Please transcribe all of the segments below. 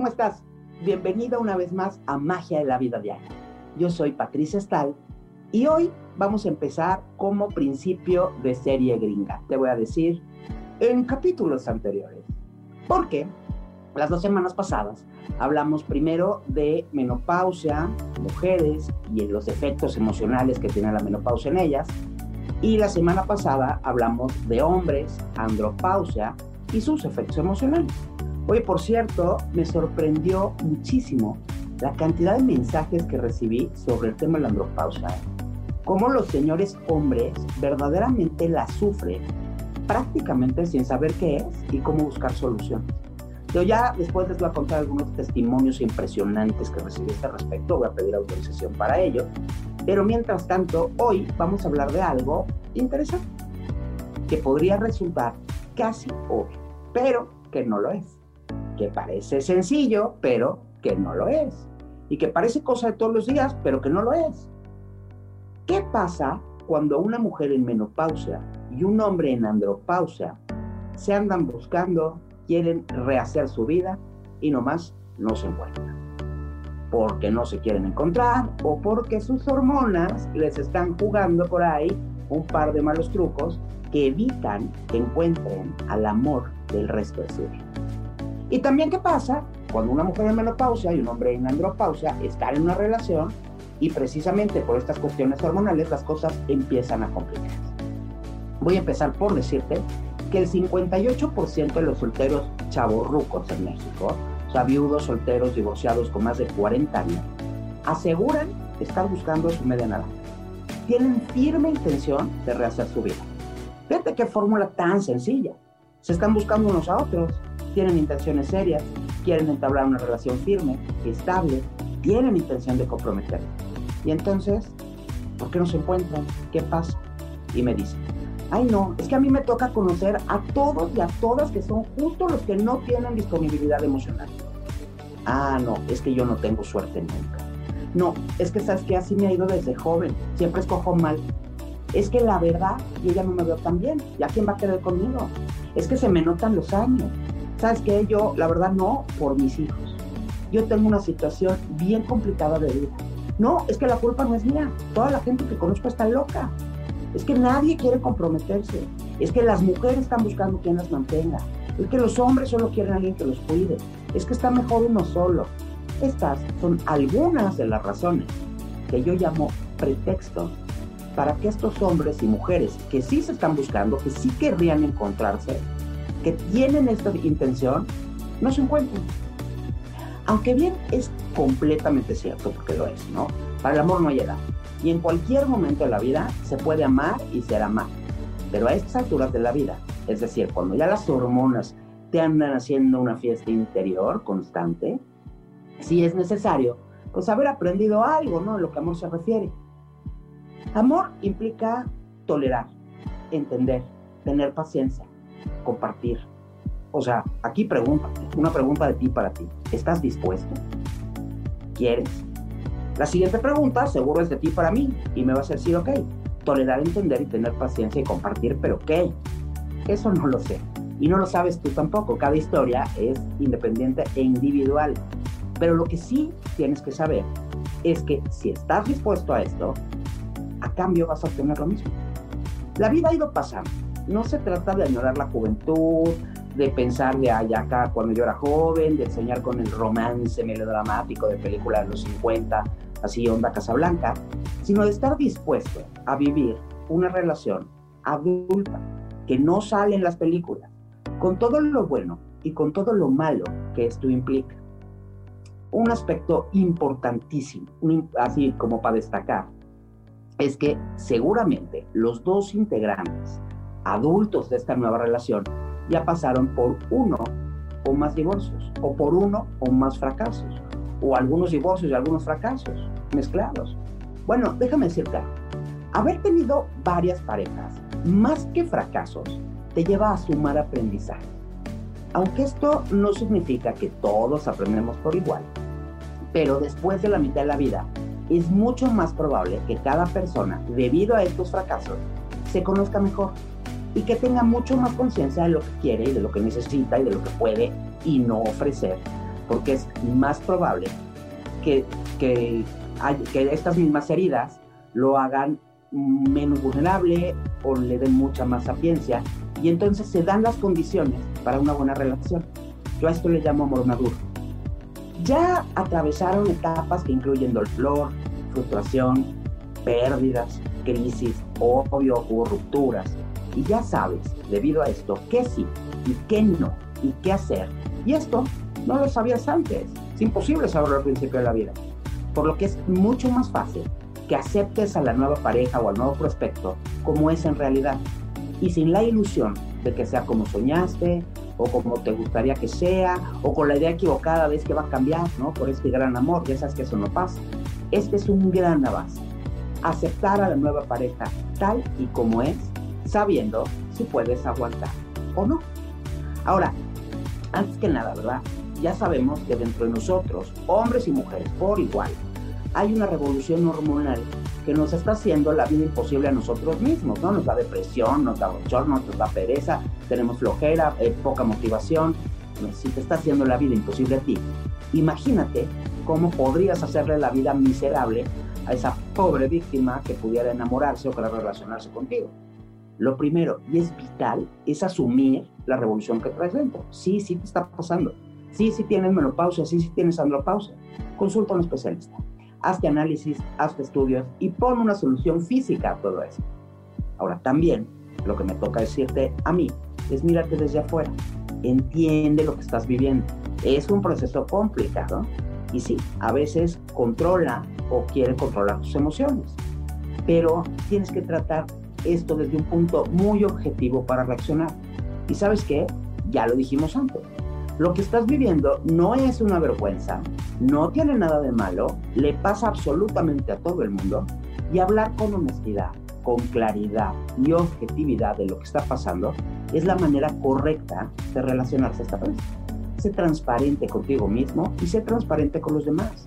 ¿cómo estás? Bienvenida una vez más a Magia de la Vida Diaria. Yo soy Patricia Stahl y hoy vamos a empezar como principio de serie gringa. Te voy a decir en capítulos anteriores. Porque las dos semanas pasadas hablamos primero de menopausia, mujeres y los efectos emocionales que tiene la menopausia en ellas. Y la semana pasada hablamos de hombres, andropausia y sus efectos emocionales. Oye, por cierto, me sorprendió muchísimo la cantidad de mensajes que recibí sobre el tema de la andropausia. Cómo los señores hombres verdaderamente la sufren prácticamente sin saber qué es y cómo buscar soluciones. Yo ya después les voy a contar algunos testimonios impresionantes que recibí a este respecto, voy a pedir autorización para ello, pero mientras tanto, hoy vamos a hablar de algo interesante, que podría resultar casi obvio, pero que no lo es que parece sencillo, pero que no lo es. Y que parece cosa de todos los días, pero que no lo es. ¿Qué pasa cuando una mujer en menopausia y un hombre en andropausia se andan buscando, quieren rehacer su vida y nomás no se encuentran? Porque no se quieren encontrar o porque sus hormonas les están jugando por ahí un par de malos trucos que evitan que encuentren al amor del resto de su vida. Y también qué pasa cuando una mujer en menopausia y un hombre en andropausia están en una relación y precisamente por estas cuestiones hormonales las cosas empiezan a complicarse. Voy a empezar por decirte que el 58% de los solteros chavorrucos en México, o sea, viudos, solteros, divorciados con más de 40 años, aseguran estar buscando su media naranja. Tienen firme intención de rehacer su vida. Fíjate qué fórmula tan sencilla. Se están buscando unos a otros tienen intenciones serias, quieren entablar una relación firme, estable, tienen intención de comprometerse. Y entonces, ¿por qué no se encuentran? ¿Qué pasa? Y me dicen, ay no, es que a mí me toca conocer a todos y a todas que son justo los que no tienen disponibilidad emocional. Ah, no, es que yo no tengo suerte nunca. No, es que sabes que así me ha ido desde joven, siempre escojo mal. Es que la verdad, yo ya no me veo tan bien, ¿ya quién va a querer conmigo? Es que se me notan los años, ¿Sabes qué? Yo, la verdad, no por mis hijos. Yo tengo una situación bien complicada de vida. No, es que la culpa no es mía. Toda la gente que conozco está loca. Es que nadie quiere comprometerse. Es que las mujeres están buscando quien las mantenga. Es que los hombres solo quieren a alguien que los cuide. Es que está mejor uno solo. Estas son algunas de las razones que yo llamo pretextos para que estos hombres y mujeres que sí se están buscando, que sí querrían encontrarse, que tienen esta intención no se encuentran. Aunque bien es completamente cierto, porque lo es, ¿no? Para el amor no hay edad. Y en cualquier momento de la vida se puede amar y ser amado. Pero a estas alturas de la vida, es decir, cuando ya las hormonas te andan haciendo una fiesta interior constante, sí es necesario, pues haber aprendido algo, ¿no? En lo que amor se refiere. Amor implica tolerar, entender, tener paciencia, compartir. O sea, aquí pregunta, una pregunta de ti para ti. ¿Estás dispuesto? ¿Quieres? La siguiente pregunta seguro es de ti para mí y me vas a decir, ok, tolerar, entender y tener paciencia y compartir, pero ¿qué? Eso no lo sé. Y no lo sabes tú tampoco. Cada historia es independiente e individual. Pero lo que sí tienes que saber es que si estás dispuesto a esto, a cambio vas a obtener lo mismo. La vida ha ido pasando no se trata de añorar la juventud, de pensar de allá acá cuando yo era joven, de enseñar con el romance melodramático de películas de los 50, así onda Casablanca, sino de estar dispuesto a vivir una relación adulta que no sale en las películas, con todo lo bueno y con todo lo malo que esto implica. Un aspecto importantísimo, así como para destacar, es que seguramente los dos integrantes adultos de esta nueva relación ya pasaron por uno o más divorcios, o por uno o más fracasos, o algunos divorcios y algunos fracasos mezclados. Bueno, déjame decirte, haber tenido varias parejas, más que fracasos, te lleva a sumar aprendizaje. Aunque esto no significa que todos aprendemos por igual, pero después de la mitad de la vida, es mucho más probable que cada persona, debido a estos fracasos, se conozca mejor y que tenga mucho más conciencia de lo que quiere y de lo que necesita y de lo que puede y no ofrecer, porque es más probable que, que, que estas mismas heridas lo hagan menos vulnerable o le den mucha más sapiencia y entonces se dan las condiciones para una buena relación. Yo a esto le llamo amor maduro. Ya atravesaron etapas que incluyen dolor, frustración, pérdidas, crisis, obvio, o rupturas. Y ya sabes, debido a esto, qué sí y qué no y qué hacer. Y esto no lo sabías antes. Es imposible saberlo al principio de la vida. Por lo que es mucho más fácil que aceptes a la nueva pareja o al nuevo prospecto como es en realidad y sin la ilusión de que sea como soñaste o como te gustaría que sea o con la idea equivocada de que va a cambiar, ¿no? Por este gran amor, ya sabes que eso no pasa. Este es un gran avance. Aceptar a la nueva pareja tal y como es, sabiendo si puedes aguantar o no. Ahora, antes que nada, ¿verdad? Ya sabemos que dentro de nosotros, hombres y mujeres por igual, hay una revolución hormonal que nos está haciendo la vida imposible a nosotros mismos, ¿no? Nos da depresión, nos da bochorno, nos da pereza, tenemos flojera, eh, poca motivación. Si te está haciendo la vida imposible a ti, imagínate cómo podrías hacerle la vida miserable a esa pobre víctima que pudiera enamorarse o querer relacionarse contigo. Lo primero, y es vital, es asumir la revolución que traes dentro. Sí, sí te está pasando. Sí, sí tienes menopausia, sí, sí tienes andropausia. Consulta a un especialista hazte análisis, hazte estudios y pon una solución física a todo eso. Ahora, también lo que me toca decirte a mí es mírate desde afuera, entiende lo que estás viviendo. Es un proceso complicado y sí, a veces controla o quiere controlar tus emociones, pero tienes que tratar esto desde un punto muy objetivo para reaccionar. Y sabes qué, ya lo dijimos antes, lo que estás viviendo no es una vergüenza, no tiene nada de malo, le pasa absolutamente a todo el mundo y hablar con honestidad, con claridad y objetividad de lo que está pasando es la manera correcta de relacionarse esta vez. Sé transparente contigo mismo y sé transparente con los demás.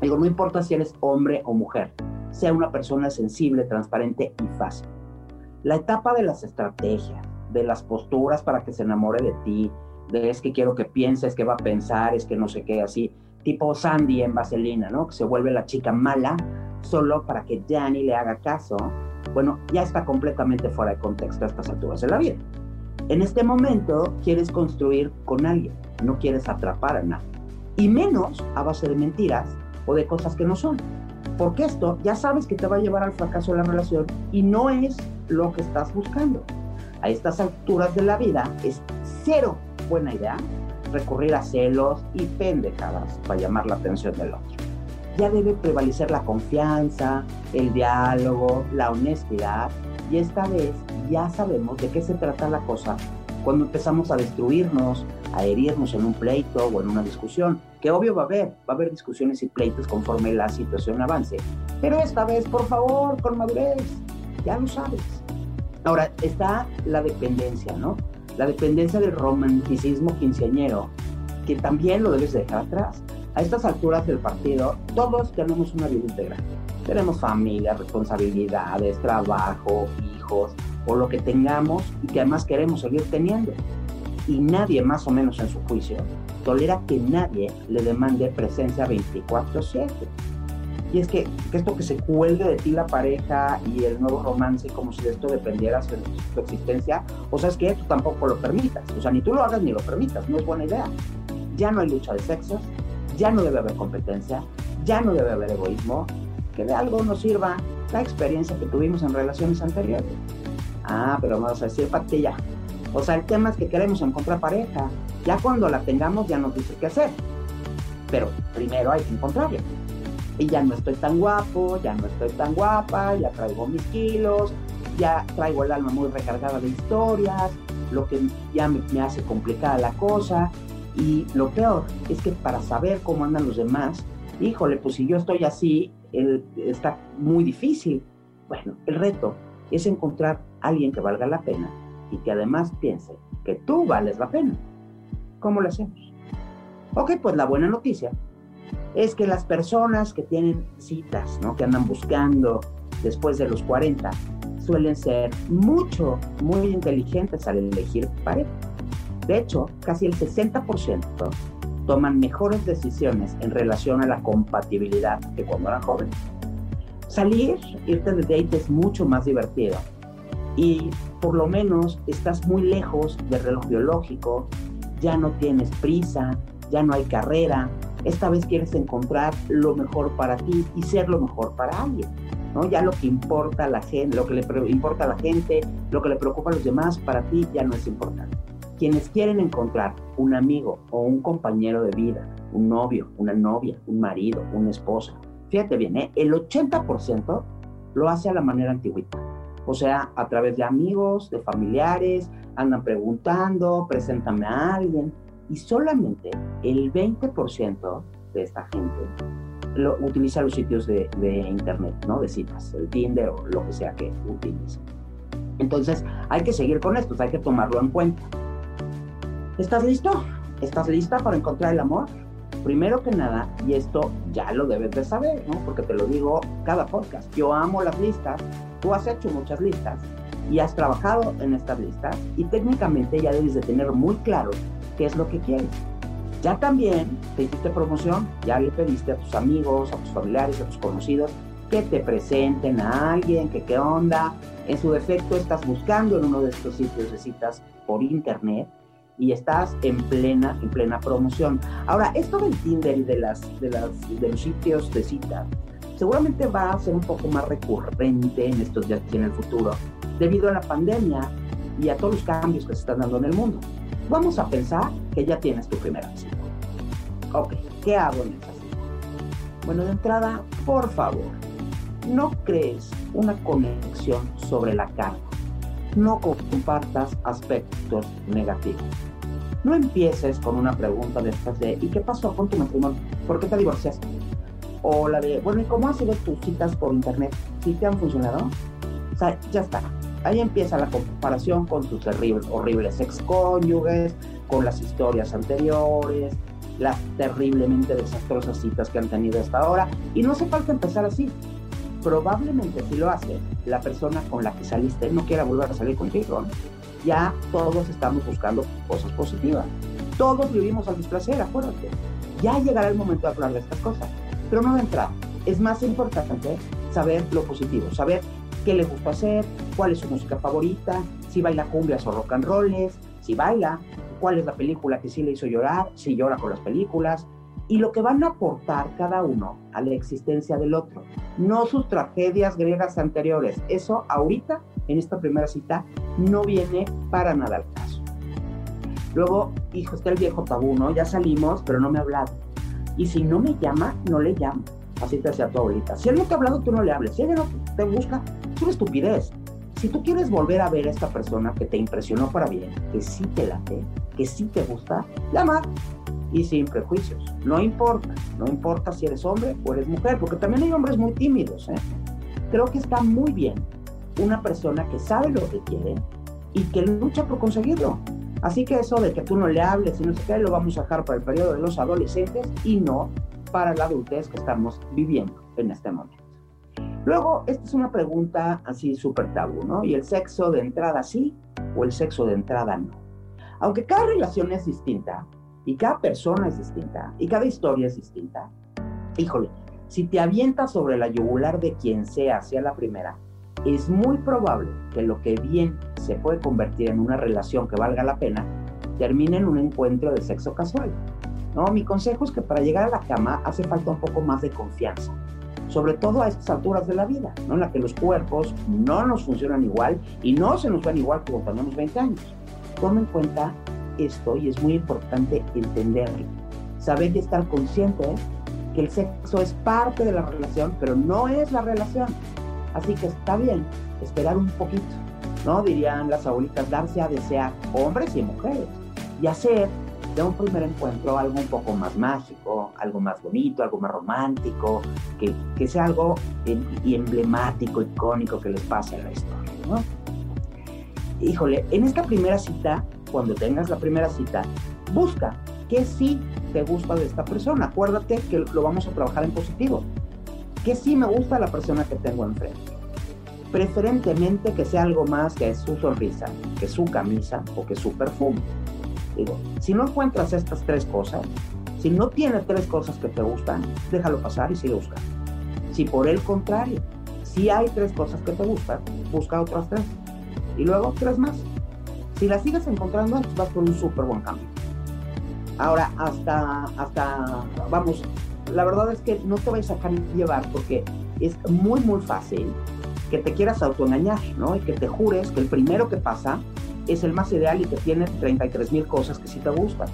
Digo, no importa si eres hombre o mujer, sea una persona sensible, transparente y fácil. La etapa de las estrategias, de las posturas para que se enamore de ti, de es que quiero que pienses, que va a pensar, es que no sé qué, así, tipo Sandy en Vaselina, ¿no? Que se vuelve la chica mala solo para que Danny le haga caso. Bueno, ya está completamente fuera de contexto a estas alturas de la vida. En este momento quieres construir con alguien, no quieres atrapar a nadie. Y menos a base de mentiras o de cosas que no son. Porque esto ya sabes que te va a llevar al fracaso de la relación y no es lo que estás buscando. A estas alturas de la vida es cero buena idea recurrir a celos y pendejadas para llamar la atención del otro. Ya debe prevalecer la confianza, el diálogo, la honestidad y esta vez ya sabemos de qué se trata la cosa cuando empezamos a destruirnos, a herirnos en un pleito o en una discusión, que obvio va a haber, va a haber discusiones y pleitos conforme la situación avance, pero esta vez, por favor, con madurez, ya lo sabes. Ahora, está la dependencia, ¿no? la dependencia del romanticismo quinceañero, que también lo debes dejar atrás. A estas alturas del partido, todos tenemos una vida integral. Tenemos familia, responsabilidades, trabajo, hijos, o lo que tengamos y que además queremos seguir teniendo. Y nadie, más o menos en su juicio, tolera que nadie le demande presencia 24/7. Y es que, esto que se cuelgue de ti la pareja y el nuevo romance como si de esto dependiera su, su existencia, o sea, es que tú tampoco lo permitas. O sea, ni tú lo hagas ni lo permitas, no es buena idea. Ya no hay lucha de sexos, ya no debe haber competencia, ya no debe haber egoísmo, que de algo nos sirva la experiencia que tuvimos en relaciones anteriores. Ah, pero vamos a decir. O sea, el tema es que queremos encontrar pareja. Ya cuando la tengamos ya nos dice qué hacer. Pero primero hay que encontrarla y ya no estoy tan guapo, ya no estoy tan guapa, ya traigo mis kilos, ya traigo el alma muy recargada de historias, lo que ya me, hace complicada la cosa. Y lo peor es que para saber cómo andan los demás, híjole, pues si yo estoy así, está muy difícil. Bueno, el reto es encontrar alguien que valga la pena y que además piense que tú vales la pena. ¿Cómo lo hacemos? Ok, pues la buena noticia es que las personas que tienen citas, ¿no? que andan buscando después de los 40, suelen ser mucho, muy inteligentes al elegir pareja. De hecho, casi el 60% toman mejores decisiones en relación a la compatibilidad que cuando eran jóvenes. Salir, irte de date es mucho más divertido y por lo menos estás muy lejos del reloj biológico, ya no tienes prisa, ya no hay carrera, esta vez quieres encontrar lo mejor para ti y ser lo mejor para alguien. ¿no? Ya lo que importa a la gente, lo que le importa a la gente, lo que le preocupa a los demás, para ti ya no es importante. Quienes quieren encontrar un amigo o un compañero de vida, un novio, una novia, un marido, una esposa, fíjate bien, ¿eh? el 80% lo hace a la manera antigüita. O sea, a través de amigos, de familiares, andan preguntando, preséntame a alguien. Y solamente el 20% de esta gente lo, utiliza los sitios de, internet, ¿no? De citas, el Tinder o lo que sea que utilice. Entonces, hay que seguir con esto, hay que tomarlo en cuenta. ¿Estás listo? ¿Estás lista para encontrar el amor? Primero que nada, y esto ya lo debes de saber, ¿no? Porque te lo digo cada podcast. Yo amo las listas, tú has hecho muchas listas y has trabajado en estas listas y técnicamente ya debes de tener muy claro qué es lo que quieres. Ya también te hiciste promoción, ya le pediste a tus amigos, a tus familiares, a tus conocidos que te presenten a alguien, que qué onda. En su defecto estás buscando en uno de estos sitios de citas por internet y estás en plena, en plena promoción. Ahora, esto del Tinder y de, las, de, las, de los sitios de citas seguramente va a ser un poco más recurrente en estos días y en el futuro, debido a la pandemia y a todos los cambios que se están dando en el mundo. Vamos a pensar que ya tienes tu primera cita. Ok, ¿qué hago en esa cita? Bueno, de entrada, por favor, no crees una conexión sobre la carta. No compartas aspectos negativos. No empieces con una pregunta de estas de ¿y qué pasó con tu matrimonio? ¿Por qué te divorciaste? O la de, bueno, ¿y cómo han tus citas por internet? ¿Sí te han funcionado? O sea, ya está. Ahí empieza la comparación con tus terribles, horribles excónyuges, con las historias anteriores, las terriblemente desastrosas citas que han tenido hasta ahora. Y no hace falta empezar así. Probablemente si lo hace, la persona con la que saliste no quiera volver a salir contigo. Ya todos estamos buscando cosas positivas. Todos vivimos al displacer, acuérdate. Ya llegará el momento de hablar de estas cosas. Pero no de entrada. Es más importante saber lo positivo, saber qué le gusta hacer, cuál es su música favorita, si baila cumbias o rock and rolls, si baila, cuál es la película que sí le hizo llorar, si llora con las películas, y lo que van a aportar cada uno a la existencia del otro, no sus tragedias griegas anteriores. Eso ahorita, en esta primera cita, no viene para nada al caso. Luego, hijo, está el viejo tabú, ¿no? Ya salimos, pero no me ha hablado. Y si no me llama, no le llamo. Así te hacía tu abuelita. Si él no te ha hablado, tú no le hables. Si ella no te busca, es una estupidez. Si tú quieres volver a ver a esta persona que te impresionó para bien, que sí te late, que sí te gusta, llama y sin prejuicios. No importa, no importa si eres hombre o eres mujer, porque también hay hombres muy tímidos. ¿eh? Creo que está muy bien una persona que sabe lo que quiere y que lucha por conseguirlo. Así que eso de que tú no le hables y no sé qué, lo vamos a dejar para el periodo de los adolescentes y no para la adultez que estamos viviendo en este momento. Luego, esta es una pregunta así súper tabú, ¿no? ¿Y el sexo de entrada sí o el sexo de entrada no? Aunque cada relación es distinta y cada persona es distinta y cada historia es distinta, híjole, si te avientas sobre la yugular de quien sea hacia la primera, es muy probable que lo que bien se puede convertir en una relación que valga la pena, termine en un encuentro de sexo casual. ¿no? Mi consejo es que para llegar a la cama hace falta un poco más de confianza sobre todo a estas alturas de la vida, en la que los cuerpos no nos funcionan igual y no se nos ven igual como tenemos 20 años. Toma en cuenta esto y es muy importante entenderlo. Saber y estar consciente que el sexo es parte de la relación, pero no es la relación. Así que está bien esperar un poquito, ¿no? Dirían las abuelitas, darse a desear hombres y mujeres y hacer de un primer encuentro algo un poco más mágico, algo más bonito, algo más romántico, que, que sea algo emblemático, icónico que les pase en la ¿no? Híjole, en esta primera cita, cuando tengas la primera cita, busca qué sí te gusta de esta persona. Acuérdate que lo vamos a trabajar en positivo. ¿Qué sí me gusta la persona que tengo enfrente? preferentemente que sea algo más que su sonrisa, que su camisa o que su perfume. Digo, si no encuentras estas tres cosas, si no tienes tres cosas que te gustan, déjalo pasar y sigue buscando. Si por el contrario, si hay tres cosas que te gustan, busca otras tres. Y luego tres más. Si las sigues encontrando, vas por un súper buen cambio. Ahora, hasta, hasta, vamos, la verdad es que no te vayas a dejar llevar porque es muy, muy fácil que te quieras autoengañar, ¿no? Y que te jures que el primero que pasa es el más ideal y que tiene 33 mil cosas que sí te gustan,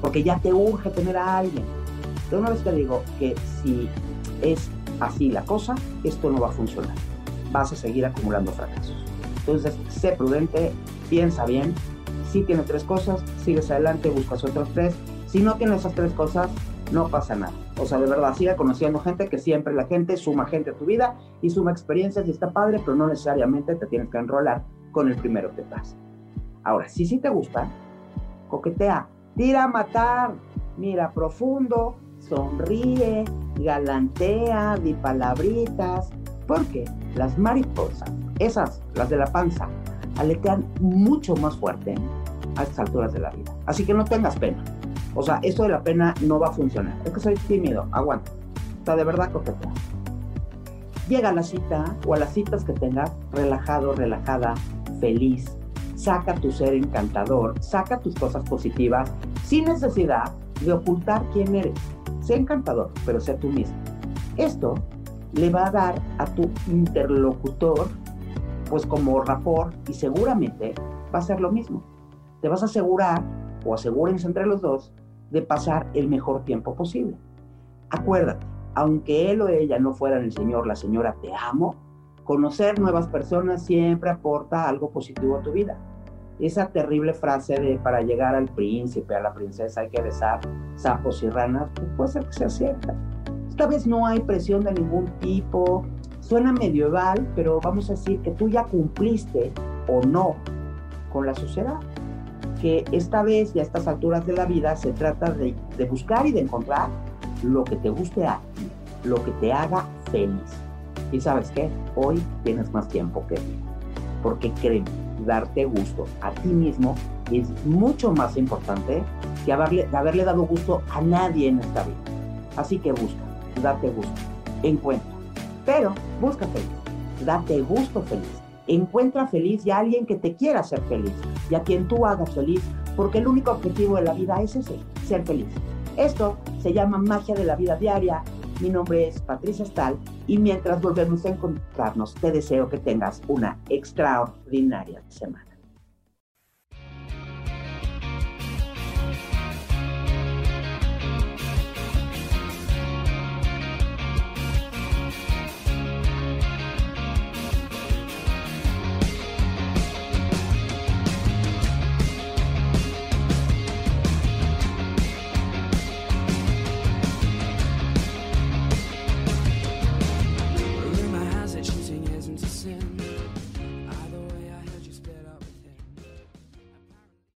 porque ya te urge tener a alguien. De una vez te digo que si es así la cosa, esto no va a funcionar. Vas a seguir acumulando fracasos. Entonces, sé prudente, piensa bien. Si tiene tres cosas, sigues adelante, buscas otras tres. Si no tiene esas tres cosas, no pasa nada. O sea, de verdad, sigue conociendo gente que siempre la gente suma gente a tu vida y suma experiencias y está padre, pero no necesariamente te tienes que enrolar con el primero que pasa. Ahora, si sí te gusta, coquetea, tira a matar, mira profundo, sonríe, galantea, di palabritas, porque las mariposas, esas, las de la panza, aletean mucho más fuerte a estas alturas de la vida. Así que no tengas pena. O sea, esto de la pena no va a funcionar. Es que soy tímido, aguanta. Está de verdad coquetea. Llega a la cita o a las citas que tengas relajado, relajada, feliz. Saca tu ser encantador, saca tus cosas positivas sin necesidad de ocultar quién eres. Sé encantador, pero sé tú mismo. Esto le va a dar a tu interlocutor pues como rapor y seguramente va a ser lo mismo. Te vas a asegurar o asegúrense entre los dos de pasar el mejor tiempo posible. Acuérdate, aunque él o ella no fueran el señor, la señora, te amo, conocer nuevas personas siempre aporta algo positivo a tu vida. Esa terrible frase de para llegar al príncipe, a la princesa hay que besar sapos y ranas, pues puede ser que sea cierta. Esta vez no hay presión de ningún tipo, suena medieval, pero vamos a decir que tú ya cumpliste o no con la sociedad que esta vez y a estas alturas de la vida se trata de, buscar y de encontrar lo que te guste a ti, lo que te haga feliz. Y sabes qué, hoy tienes más tiempo que ti, porque créeme, darte gusto a ti mismo es mucho más importante que haberle, haberle dado gusto a nadie en esta vida. Así que busca, date gusto, encuentra, pero busca feliz, date gusto feliz Encuentra feliz y a alguien que te quiera ser feliz y a quien tú hagas feliz, porque el único objetivo de la vida es ese, ser feliz. Esto se llama magia de la vida diaria. Mi nombre es Patricia Stahl y mientras volvemos a encontrarnos, te deseo que tengas una extraordinaria semana.